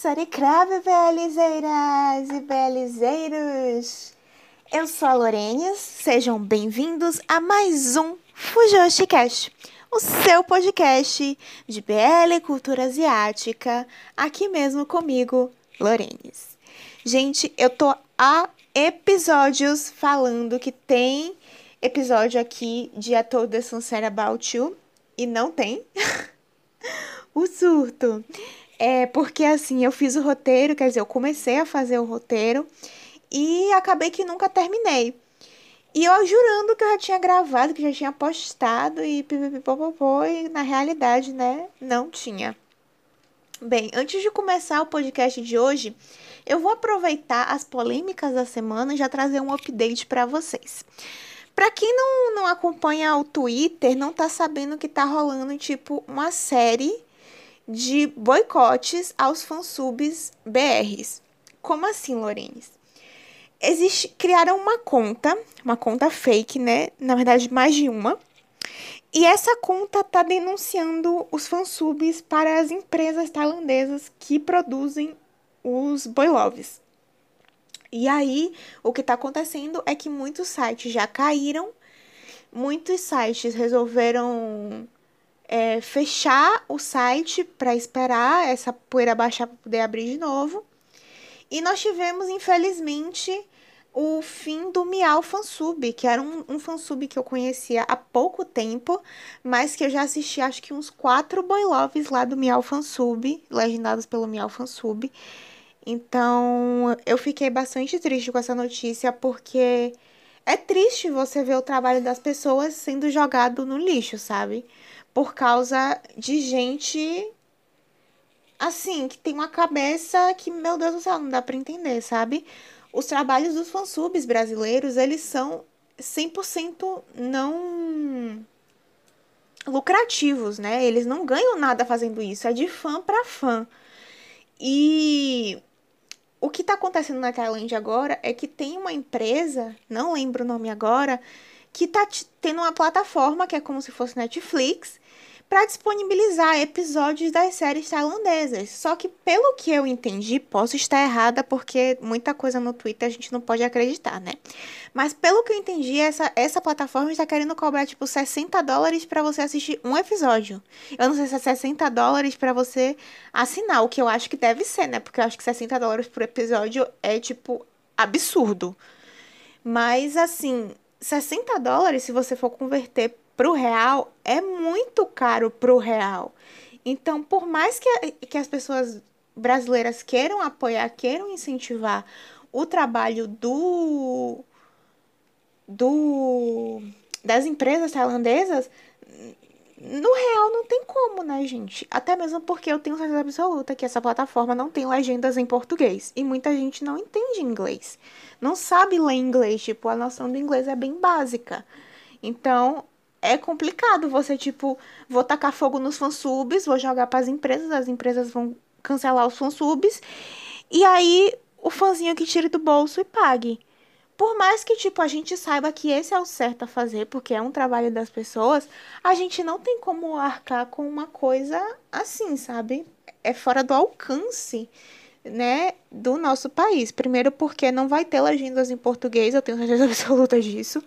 Saricrave, belizeiras e belizeiros! Eu sou a Lorenes, sejam bem-vindos a mais um Fujoshi Cast, o seu podcast de BL e cultura asiática, aqui mesmo comigo, Lorenes. Gente, eu tô há episódios falando que tem episódio aqui de A the Sunset About You, e não tem. o surto. É porque assim, eu fiz o roteiro, quer dizer, eu comecei a fazer o roteiro e acabei que nunca terminei. E eu jurando que eu já tinha gravado, que já tinha postado e pipipipopopô, e na realidade, né, não tinha. Bem, antes de começar o podcast de hoje, eu vou aproveitar as polêmicas da semana e já trazer um update para vocês. Para quem não, não acompanha o Twitter, não tá sabendo que tá rolando tipo uma série de boicotes aos fansubs BRs. Como assim, Lorenes? Existe, criaram uma conta, uma conta fake, né? Na verdade, mais de uma. E essa conta tá denunciando os fansubs para as empresas tailandesas que produzem os boiloves. E aí, o que está acontecendo é que muitos sites já caíram, muitos sites resolveram é, fechar o site para esperar essa poeira baixar para poder abrir de novo. E nós tivemos, infelizmente, o fim do Miau Fansub, que era um, um fansub que eu conhecia há pouco tempo, mas que eu já assisti acho que uns quatro boy loves lá do Miau Fansub, legendados pelo Miau Fansub. Então, eu fiquei bastante triste com essa notícia, porque é triste você ver o trabalho das pessoas sendo jogado no lixo, sabe? Por causa de gente assim, que tem uma cabeça que, meu Deus do céu, não dá para entender, sabe? Os trabalhos dos fansubs brasileiros, eles são 100% não lucrativos, né? Eles não ganham nada fazendo isso, é de fã para fã. E o que tá acontecendo na Tailândia agora é que tem uma empresa, não lembro o nome agora, que tá tendo uma plataforma que é como se fosse Netflix, para disponibilizar episódios das séries tailandesas. Só que, pelo que eu entendi, posso estar errada porque muita coisa no Twitter a gente não pode acreditar, né? Mas, pelo que eu entendi, essa, essa plataforma está querendo cobrar tipo 60 dólares para você assistir um episódio. Eu não sei se é 60 dólares para você assinar, o que eu acho que deve ser, né? Porque eu acho que 60 dólares por episódio é tipo absurdo. Mas, assim, 60 dólares, se você for converter pro real, é muito caro pro real. Então, por mais que, que as pessoas brasileiras queiram apoiar, queiram incentivar o trabalho do, do das empresas tailandesas, no real não tem como, né, gente? Até mesmo porque eu tenho certeza absoluta que essa plataforma não tem legendas em português. E muita gente não entende inglês. Não sabe ler inglês. Tipo, a noção do inglês é bem básica. Então, é complicado você, tipo, vou tacar fogo nos fansubs, vou jogar para as empresas, as empresas vão cancelar os fansubs. E aí, o fãzinho que tire do bolso e pague. Por mais que, tipo, a gente saiba que esse é o certo a fazer, porque é um trabalho das pessoas, a gente não tem como arcar com uma coisa assim, sabe? É fora do alcance, né, do nosso país. Primeiro, porque não vai ter legendas em português, eu tenho certeza absoluta disso.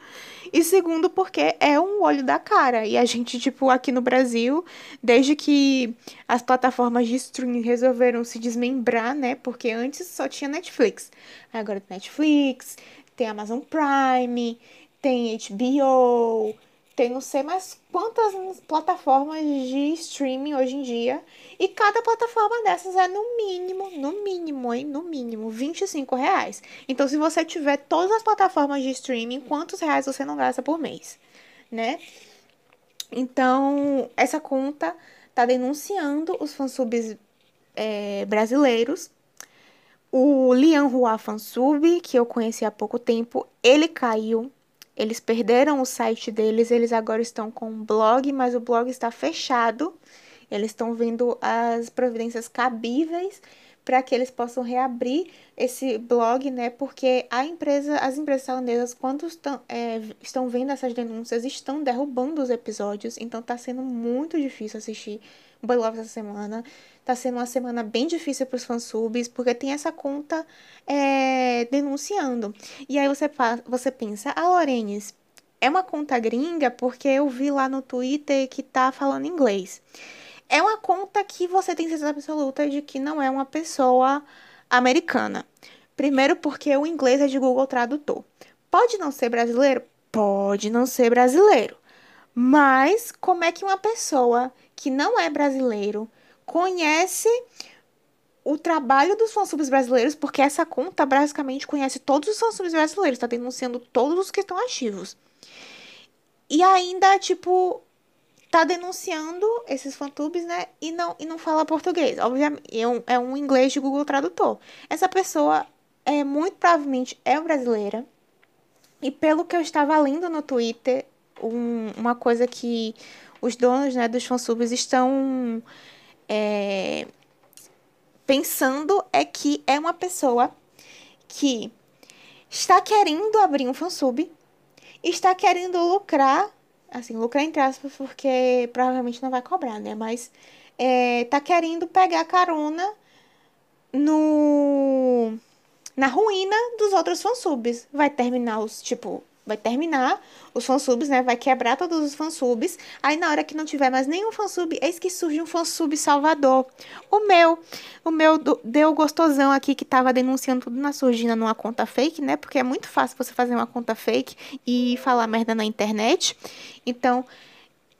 E segundo, porque é um olho da cara. E a gente, tipo, aqui no Brasil, desde que as plataformas de streaming resolveram se desmembrar, né? Porque antes só tinha Netflix. Agora tem Netflix, tem Amazon Prime, tem HBO, tem não sei mais quantas plataformas de streaming hoje em dia. E cada plataforma dessas é no mínimo, no mínimo, hein? No mínimo, 25 reais. Então, se você tiver todas as plataformas de streaming, quantos reais você não gasta por mês, né? Então, essa conta tá denunciando os fansubs é, brasileiros o Lian Hua Fansub, que eu conheci há pouco tempo, ele caiu. Eles perderam o site deles, eles agora estão com um blog, mas o blog está fechado. Eles estão vendo as providências cabíveis para que eles possam reabrir esse blog, né? Porque a empresa, as empresas tailandesas, quando estão, é, estão vendo essas denúncias, estão derrubando os episódios. Então tá sendo muito difícil assistir Boy Love essa semana. Tá sendo uma semana bem difícil para os fansubs, porque tem essa conta é, denunciando. E aí você, você pensa, a ah, Lorenes, é uma conta gringa porque eu vi lá no Twitter que tá falando inglês. É uma conta que você tem certeza absoluta de que não é uma pessoa americana. Primeiro porque o inglês é de Google Tradutor. Pode não ser brasileiro? Pode não ser brasileiro. Mas como é que uma pessoa que não é brasileiro conhece o trabalho dos fansubs brasileiros, porque essa conta basicamente conhece todos os fansubs brasileiros, tá denunciando todos os que estão ativos. E ainda, tipo, tá denunciando esses fantubes, né? E não, e não fala português. Obviamente, é um, é um inglês de Google Tradutor. Essa pessoa é muito provavelmente é brasileira. E pelo que eu estava lendo no Twitter, um, uma coisa que os donos né, dos fansubs estão é, pensando é que é uma pessoa que está querendo abrir um fansub, está querendo lucrar assim, lucrar entre aspas, porque provavelmente não vai cobrar, né? Mas é, tá querendo pegar carona no na ruína dos outros fansubs. Vai terminar os, tipo, vai terminar os fansubs, né? Vai quebrar todos os fansubs. Aí na hora que não tiver mais nenhum fansub, eis que surge um fansub salvador. O meu, o meu deu gostosão aqui que tava denunciando tudo na surgina numa conta fake, né? Porque é muito fácil você fazer uma conta fake e falar merda na internet. Então,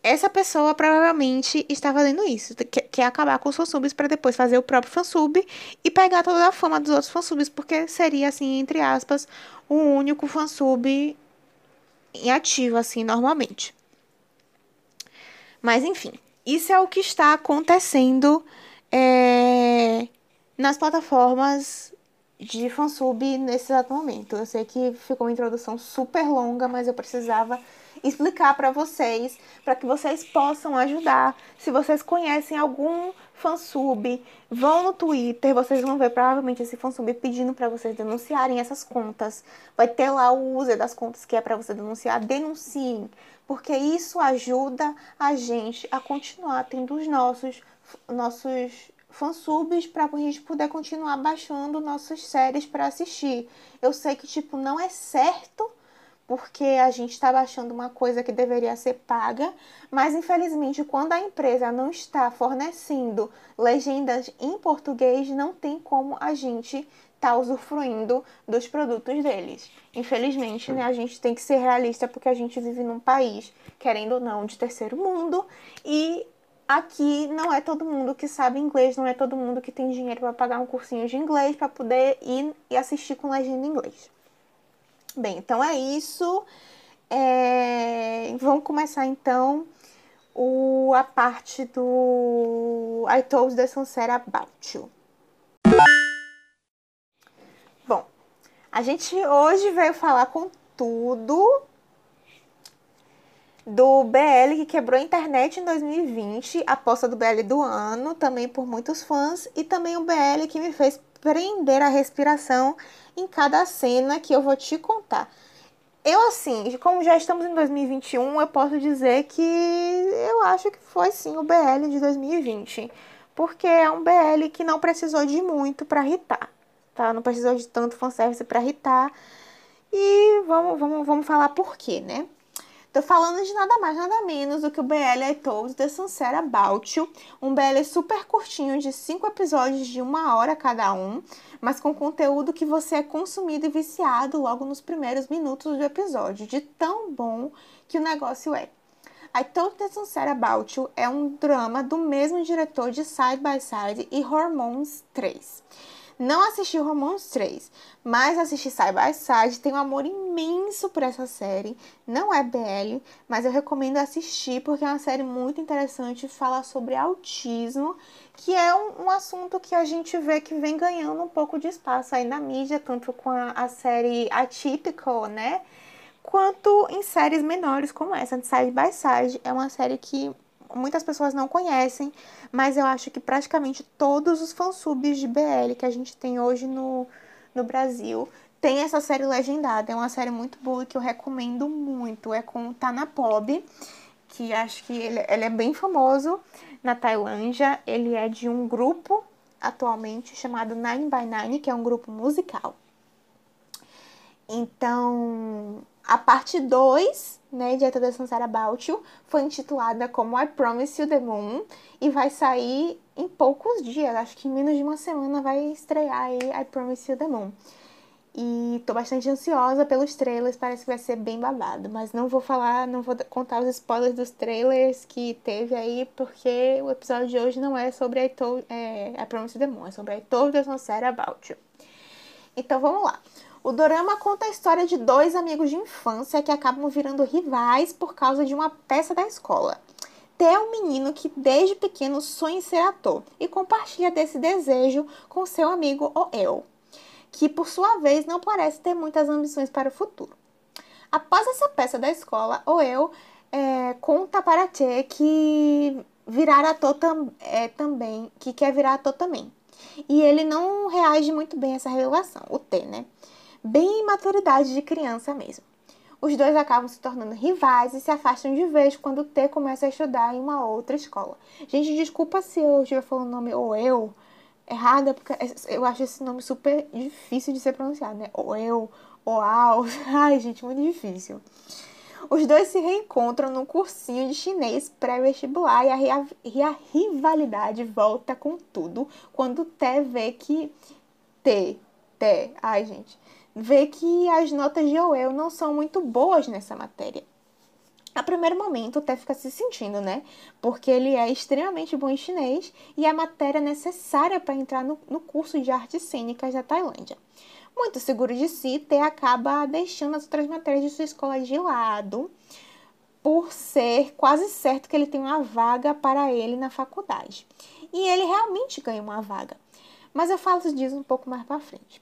essa pessoa provavelmente está fazendo isso, quer, quer acabar com os fansubs para depois fazer o próprio fansub e pegar toda a fama dos outros fansubs, porque seria assim, entre aspas, o único fansub em ativo, assim, normalmente. Mas, enfim, isso é o que está acontecendo é, nas plataformas de fansub nesse exato momento. Eu sei que ficou uma introdução super longa, mas eu precisava explicar para vocês, para que vocês possam ajudar. Se vocês conhecem algum fansub, vão no Twitter, vocês vão ver provavelmente esse fansub pedindo para vocês denunciarem essas contas. Vai ter lá o user das contas que é para você denunciar, denunciem, porque isso ajuda a gente a continuar tendo os nossos nossos fansubs para a gente poder continuar baixando nossas séries para assistir. Eu sei que tipo não é certo porque a gente está baixando uma coisa que deveria ser paga, mas infelizmente, quando a empresa não está fornecendo legendas em português, não tem como a gente estar tá usufruindo dos produtos deles. Infelizmente, né, a gente tem que ser realista porque a gente vive num país, querendo ou não, de terceiro mundo e aqui não é todo mundo que sabe inglês, não é todo mundo que tem dinheiro para pagar um cursinho de inglês para poder ir e assistir com legenda em inglês. Bem, então é isso. É... Vamos começar então o, a parte do I told the sunset about you. Bom, a gente hoje veio falar com tudo do BL que quebrou a internet em 2020, a aposta do BL do ano, também por muitos fãs, e também o BL que me fez prender a respiração em cada cena que eu vou te contar. Eu, assim, como já estamos em 2021, eu posso dizer que eu acho que foi sim o BL de 2020. Porque é um BL que não precisou de muito para irritar, tá? Não precisou de tanto fanservice para irritar. E vamos, vamos, vamos falar por quê, né? Tô falando de nada mais, nada menos do que o BL I Told The Sunset About You, um BL super curtinho de 5 episódios de uma hora cada um, mas com conteúdo que você é consumido e viciado logo nos primeiros minutos do episódio, de tão bom que o negócio é. I Told The Sunset About You é um drama do mesmo diretor de Side by Side e Hormones 3. Não assisti Hormones 3, mas assisti Side by Side. Tenho um amor imenso por essa série. Não é BL, mas eu recomendo assistir porque é uma série muito interessante. Fala sobre autismo, que é um, um assunto que a gente vê que vem ganhando um pouco de espaço aí na mídia, tanto com a, a série Atypical, né? Quanto em séries menores como essa, de Side by Side. É uma série que muitas pessoas não conhecem, mas eu acho que praticamente todos os fansubs de BL que a gente tem hoje no, no Brasil tem essa série legendada. É uma série muito boa que eu recomendo muito. É com o Tanapob, que acho que ele, ele é bem famoso na Tailândia. Ele é de um grupo atualmente chamado Nine by Nine, que é um grupo musical. Então, a parte 2, né, The Sunset About You, foi intitulada como I Promise You the Moon e vai sair em poucos dias, acho que em menos de uma semana vai estrear aí I Promise You the Moon. E tô bastante ansiosa pelos trailers, parece que vai ser bem babado. Mas não vou falar, não vou contar os spoilers dos trailers que teve aí, porque o episódio de hoje não é sobre I, told, é, I Promise the Moon, é sobre I Told the You. Então vamos lá. O dorama conta a história de dois amigos de infância que acabam virando rivais por causa de uma peça da escola. Té é um menino que desde pequeno sonha em ser ator e compartilha desse desejo com seu amigo Oel que por sua vez não parece ter muitas ambições para o futuro. Após essa peça da escola, o eu é, conta para Tchê que virar ator tam, é, também, que quer virar ator também. E ele não reage muito bem a essa revelação, o T, né? Bem imaturidade de criança mesmo. Os dois acabam se tornando rivais e se afastam de vez quando o T começa a estudar em uma outra escola. Gente, desculpa se eu estiver falando o nome ou eu, errada, porque eu acho esse nome super difícil de ser pronunciado, né? Ou eu, ou ao. Ai, gente, muito difícil. Os dois se reencontram num cursinho de chinês pré-vestibular e e a rivalidade volta com tudo quando Té vê que. T, Té, ai gente, vê que as notas de Oel não são muito boas nessa matéria. A primeiro momento, até fica se sentindo, né? Porque ele é extremamente bom em chinês e é a matéria necessária para entrar no, no curso de artes cênicas da Tailândia. Muito seguro de si, T acaba deixando as outras matérias de sua escola de lado, por ser quase certo que ele tem uma vaga para ele na faculdade. E ele realmente ganha uma vaga. Mas eu falo disso um pouco mais para frente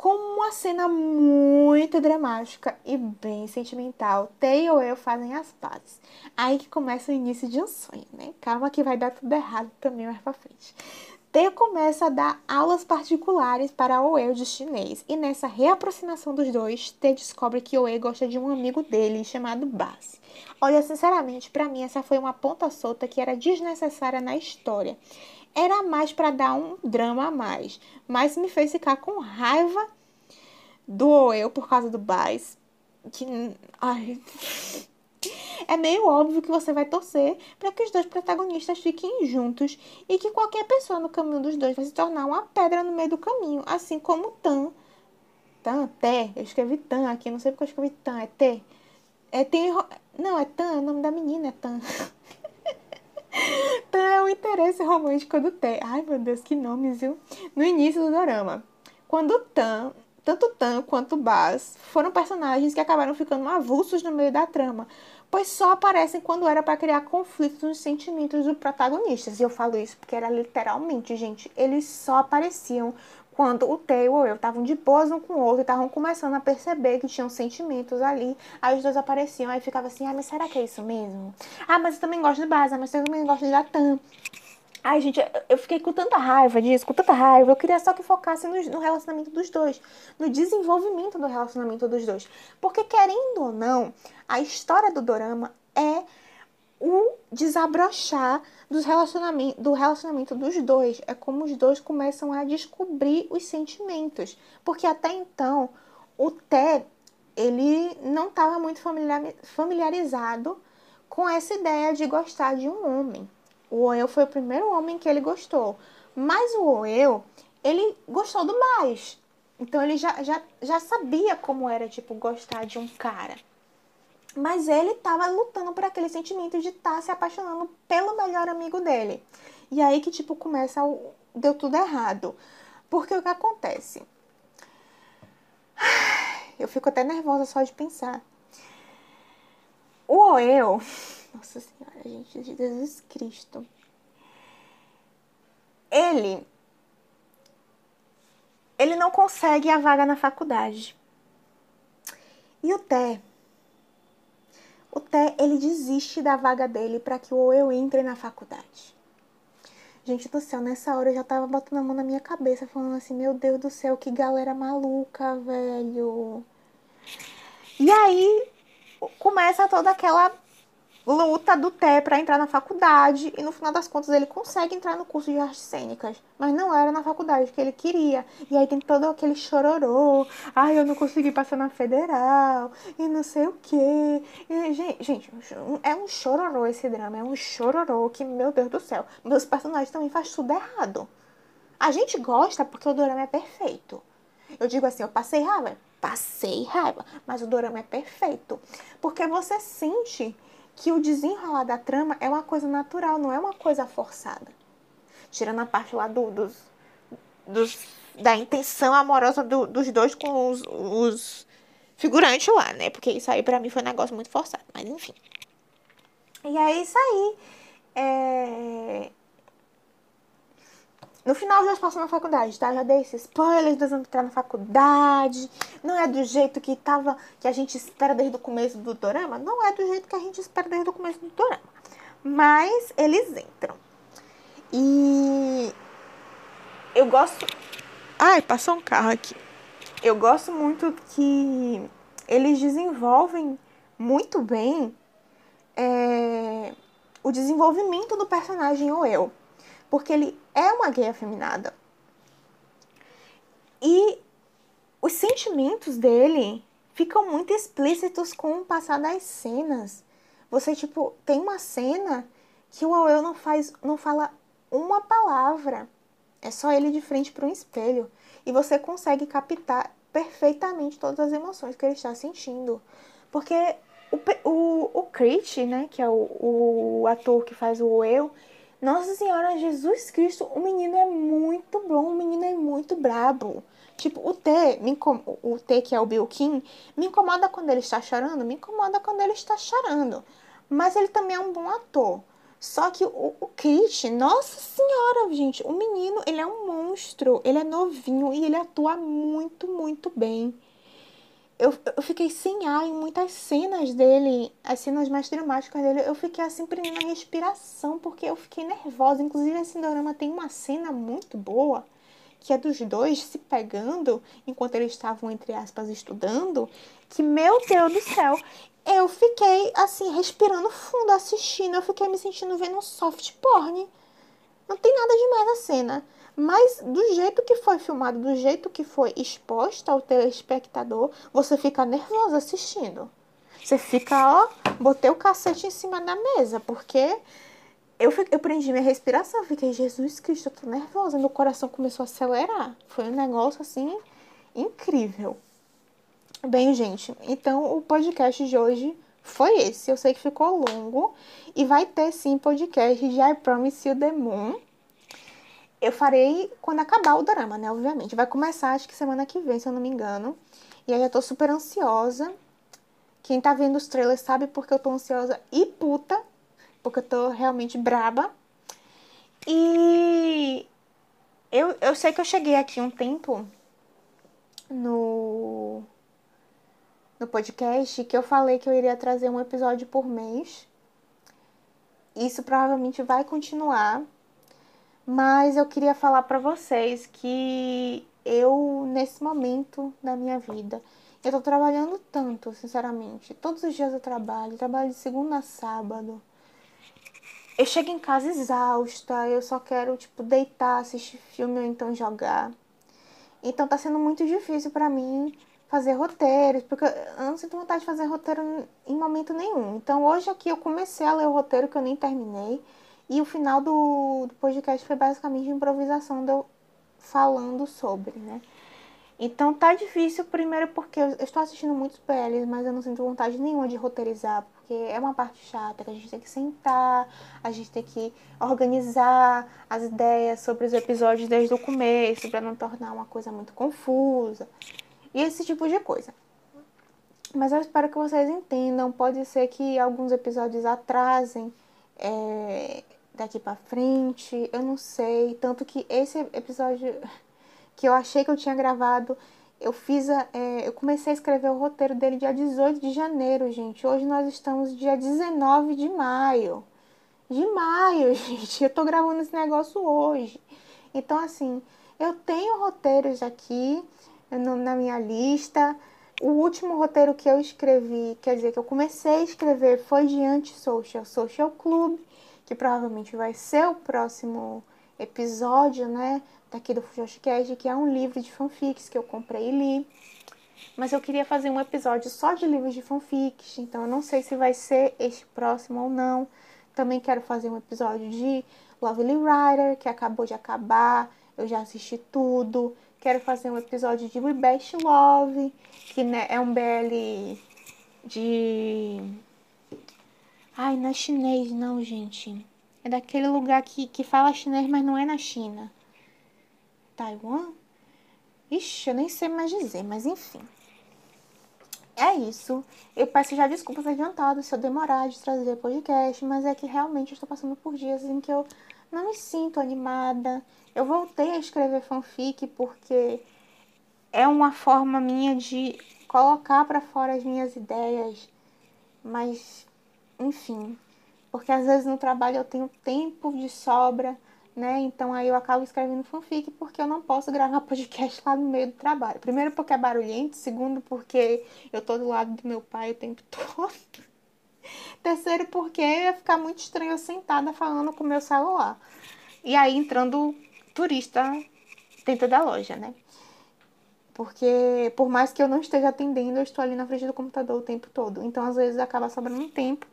com uma cena muito dramática e bem sentimental. Tay e eu fazem as pazes. Aí que começa o início de um sonho, né? Calma que vai dar tudo errado também mais pra frente. Teo começa a dar aulas particulares para Oe de chinês, e nessa reaproximação dos dois, T descobre que Oe gosta de um amigo dele chamado Bass. Olha, sinceramente, para mim essa foi uma ponta solta que era desnecessária na história era mais para dar um drama a mais, mas me fez ficar com raiva do eu por causa do Baz, que ai, é meio óbvio que você vai torcer para que os dois protagonistas fiquem juntos e que qualquer pessoa no caminho dos dois vai se tornar uma pedra no meio do caminho, assim como Tan. Tan, Té, eu escrevi Tan aqui, não sei porque eu escrevi Tan, é T. É, tem, não, é Tan, o nome da menina é Tan. Tan é o interesse romântico do Té. Ai, meu Deus, que nomes, viu? No início do drama. Quando Tan, tanto Tan quanto Baz foram personagens que acabaram ficando avulsos no meio da trama, pois só aparecem quando era para criar conflitos nos sentimentos dos protagonistas. E eu falo isso porque era literalmente, gente, eles só apareciam quando o Theo ou eu estavam de boas um com o outro e estavam começando a perceber que tinham sentimentos ali. Aí os dois apareciam, aí ficava assim, ah, mas será que é isso mesmo? Ah, mas eu também gosto de Baza, mas eu também gosto de Latam. Ai, gente, eu fiquei com tanta raiva disso, com tanta raiva. Eu queria só que focasse no, relacionamento dos dois, no desenvolvimento do relacionamento dos dois. Porque, querendo ou não, a história do dorama é o desabrochar dos relacionamento, do relacionamento dos dois. É como os dois começam a descobrir os sentimentos. Porque até então, o Té, ele não estava muito familiarizado com essa ideia de gostar de um homem. O Oel foi o primeiro homem que ele gostou. Mas o Oel, ele gostou do mais. Então ele já, já, já sabia como era, tipo, gostar de um cara. Mas ele estava lutando por aquele sentimento de estar tá se apaixonando pelo melhor amigo dele. E aí que, tipo, começa o... Deu tudo errado. Porque o que acontece? Eu fico até nervosa só de pensar. O Oel... Nossa Senhora, gente, de Jesus Cristo. Ele... Ele não consegue a vaga na faculdade. E o Té o Té, ele desiste da vaga dele para que o eu entre na faculdade. Gente do céu, nessa hora eu já tava botando a mão na minha cabeça, falando assim, meu Deus do céu, que galera maluca, velho. E aí começa toda aquela luta do Té para entrar na faculdade e no final das contas ele consegue entrar no curso de artes cênicas, mas não era na faculdade que ele queria. E aí tem todo aquele chororô, ai, eu não consegui passar na federal e não sei o quê. E, gente, gente, é um chororô esse drama, é um chororô que, meu Deus do céu, meus personagens também faz tudo errado. A gente gosta porque o drama é perfeito. Eu digo assim, eu passei raiva, passei raiva, mas o drama é perfeito, porque você sente que o desenrolar da trama é uma coisa natural, não é uma coisa forçada. Tirando a parte lá do, dos, dos, da intenção amorosa do, dos dois com os, os figurantes lá, né? Porque isso aí pra mim foi um negócio muito forçado, mas enfim. E é isso aí. É... No final já passou na faculdade, tá? Já dei esse spoiler, nós vamos entrar na faculdade. Não é do jeito que tava, que a gente espera desde o começo do dorama. Não é do jeito que a gente espera desde o começo do dorama. Mas eles entram. E eu gosto. Ai, passou um carro aqui. Eu gosto muito que eles desenvolvem muito bem é, o desenvolvimento do personagem Oel porque ele é uma gay afeminada. E os sentimentos dele ficam muito explícitos com o passar das cenas. Você, tipo, tem uma cena que o Auel não faz, não fala uma palavra. É só ele de frente para um espelho. E você consegue captar perfeitamente todas as emoções que ele está sentindo. Porque o, o, o Crit, né, que é o, o ator que faz o eu, nossa Senhora Jesus Cristo, o menino é muito bom, o menino é muito brabo. Tipo, o T, o T que é o Bill Kim, me incomoda quando ele está chorando, me incomoda quando ele está chorando. Mas ele também é um bom ator. Só que o, o Kit, nossa senhora, gente, o menino, ele é um monstro, ele é novinho e ele atua muito, muito bem eu, eu fiquei sem ar em muitas cenas dele, as cenas mais dramáticas dele, eu fiquei assim prendendo a respiração, porque eu fiquei nervosa. Inclusive, esse drama tem uma cena muito boa, que é dos dois se pegando enquanto eles estavam, entre aspas, estudando, que, meu Deus do céu, eu fiquei, assim, respirando fundo, assistindo, eu fiquei me sentindo vendo um soft porn. Não tem nada demais na cena. Mas do jeito que foi filmado, do jeito que foi exposta ao telespectador, você fica nervoso assistindo. Você fica, ó, botei o cacete em cima da mesa, porque eu, eu prendi minha respiração, fiquei, Jesus Cristo, eu tô nervosa, meu coração começou a acelerar. Foi um negócio assim incrível. Bem, gente, então o podcast de hoje foi esse. Eu sei que ficou longo e vai ter sim podcast de I Promise You the Moon eu farei quando acabar o drama, né? Obviamente. Vai começar, acho que semana que vem, se eu não me engano. E aí eu tô super ansiosa. Quem tá vendo os trailers sabe porque eu tô ansiosa e puta. Porque eu tô realmente braba. E eu, eu sei que eu cheguei aqui um tempo no, no podcast que eu falei que eu iria trazer um episódio por mês. Isso provavelmente vai continuar mas eu queria falar para vocês que eu, nesse momento da minha vida, eu tô trabalhando tanto, sinceramente. Todos os dias eu trabalho, trabalho de segunda a sábado. Eu chego em casa exausta, eu só quero, tipo, deitar, assistir filme ou então jogar. Então tá sendo muito difícil para mim fazer roteiros, porque eu não sinto vontade de fazer roteiro em momento nenhum. Então hoje aqui eu comecei a ler o roteiro que eu nem terminei. E o final do, do podcast foi basicamente improvisação de eu falando sobre, né? Então tá difícil, primeiro porque eu estou assistindo muitos PLs, mas eu não sinto vontade nenhuma de roteirizar, porque é uma parte chata, que a gente tem que sentar, a gente tem que organizar as ideias sobre os episódios desde o começo, para não tornar uma coisa muito confusa. E esse tipo de coisa. Mas eu espero que vocês entendam, pode ser que alguns episódios atrasem é, daqui para frente, eu não sei. Tanto que esse episódio que eu achei que eu tinha gravado Eu fiz a, é, eu comecei a escrever o roteiro dele dia 18 de janeiro, gente. Hoje nós estamos dia 19 de maio. De maio, gente. Eu tô gravando esse negócio hoje. Então, assim, eu tenho roteiros aqui no, na minha lista. O último roteiro que eu escrevi, quer dizer, que eu comecei a escrever foi de Anti-Social Social Club, que provavelmente vai ser o próximo episódio, né? daqui do Fujoshicast, que é um livro de fanfics que eu comprei e li. Mas eu queria fazer um episódio só de livros de fanfics, então eu não sei se vai ser este próximo ou não. Também quero fazer um episódio de Lovely Rider, que acabou de acabar, eu já assisti tudo. Quero fazer um episódio de We Best Love, que né, é um BL de. Ai, não é chinês, não, gente. É daquele lugar que, que fala chinês, mas não é na China. Taiwan? Ixi, eu nem sei mais dizer, mas enfim. É isso. Eu peço já desculpas adiantadas se eu demorar de trazer podcast, mas é que realmente eu estou passando por dias em que eu não me sinto animada. Eu voltei a escrever fanfic porque é uma forma minha de colocar para fora as minhas ideias, mas enfim, porque às vezes no trabalho eu tenho tempo de sobra né? Então aí eu acabo escrevendo fanfic porque eu não posso gravar podcast lá no meio do trabalho. Primeiro porque é barulhento, segundo porque eu tô do lado do meu pai o tempo todo. Terceiro porque ia ficar muito estranho eu sentada falando com o meu celular. E aí entrando turista dentro da loja, né? Porque por mais que eu não esteja atendendo, eu estou ali na frente do computador o tempo todo. Então às vezes acaba sobrando um tempo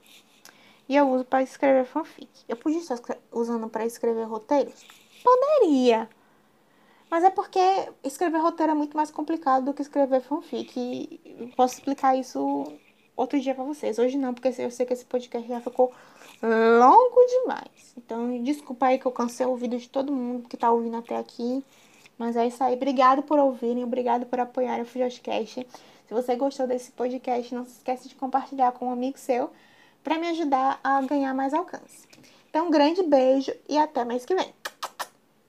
e eu uso para escrever fanfic. Eu podia estar usando para escrever roteiros? Poderia. Mas é porque escrever roteiro é muito mais complicado do que escrever fanfic. E posso explicar isso outro dia para vocês. Hoje não, porque eu sei que esse podcast já ficou longo demais. Então, desculpa aí que eu cansei o vídeo de todo mundo que tá ouvindo até aqui. Mas é isso aí. Obrigado por ouvirem, obrigado por apoiar o Fujoscast. Se você gostou desse podcast, não se esqueça de compartilhar com um amigo seu para me ajudar a ganhar mais alcance. Então, um grande beijo e até mês que vem.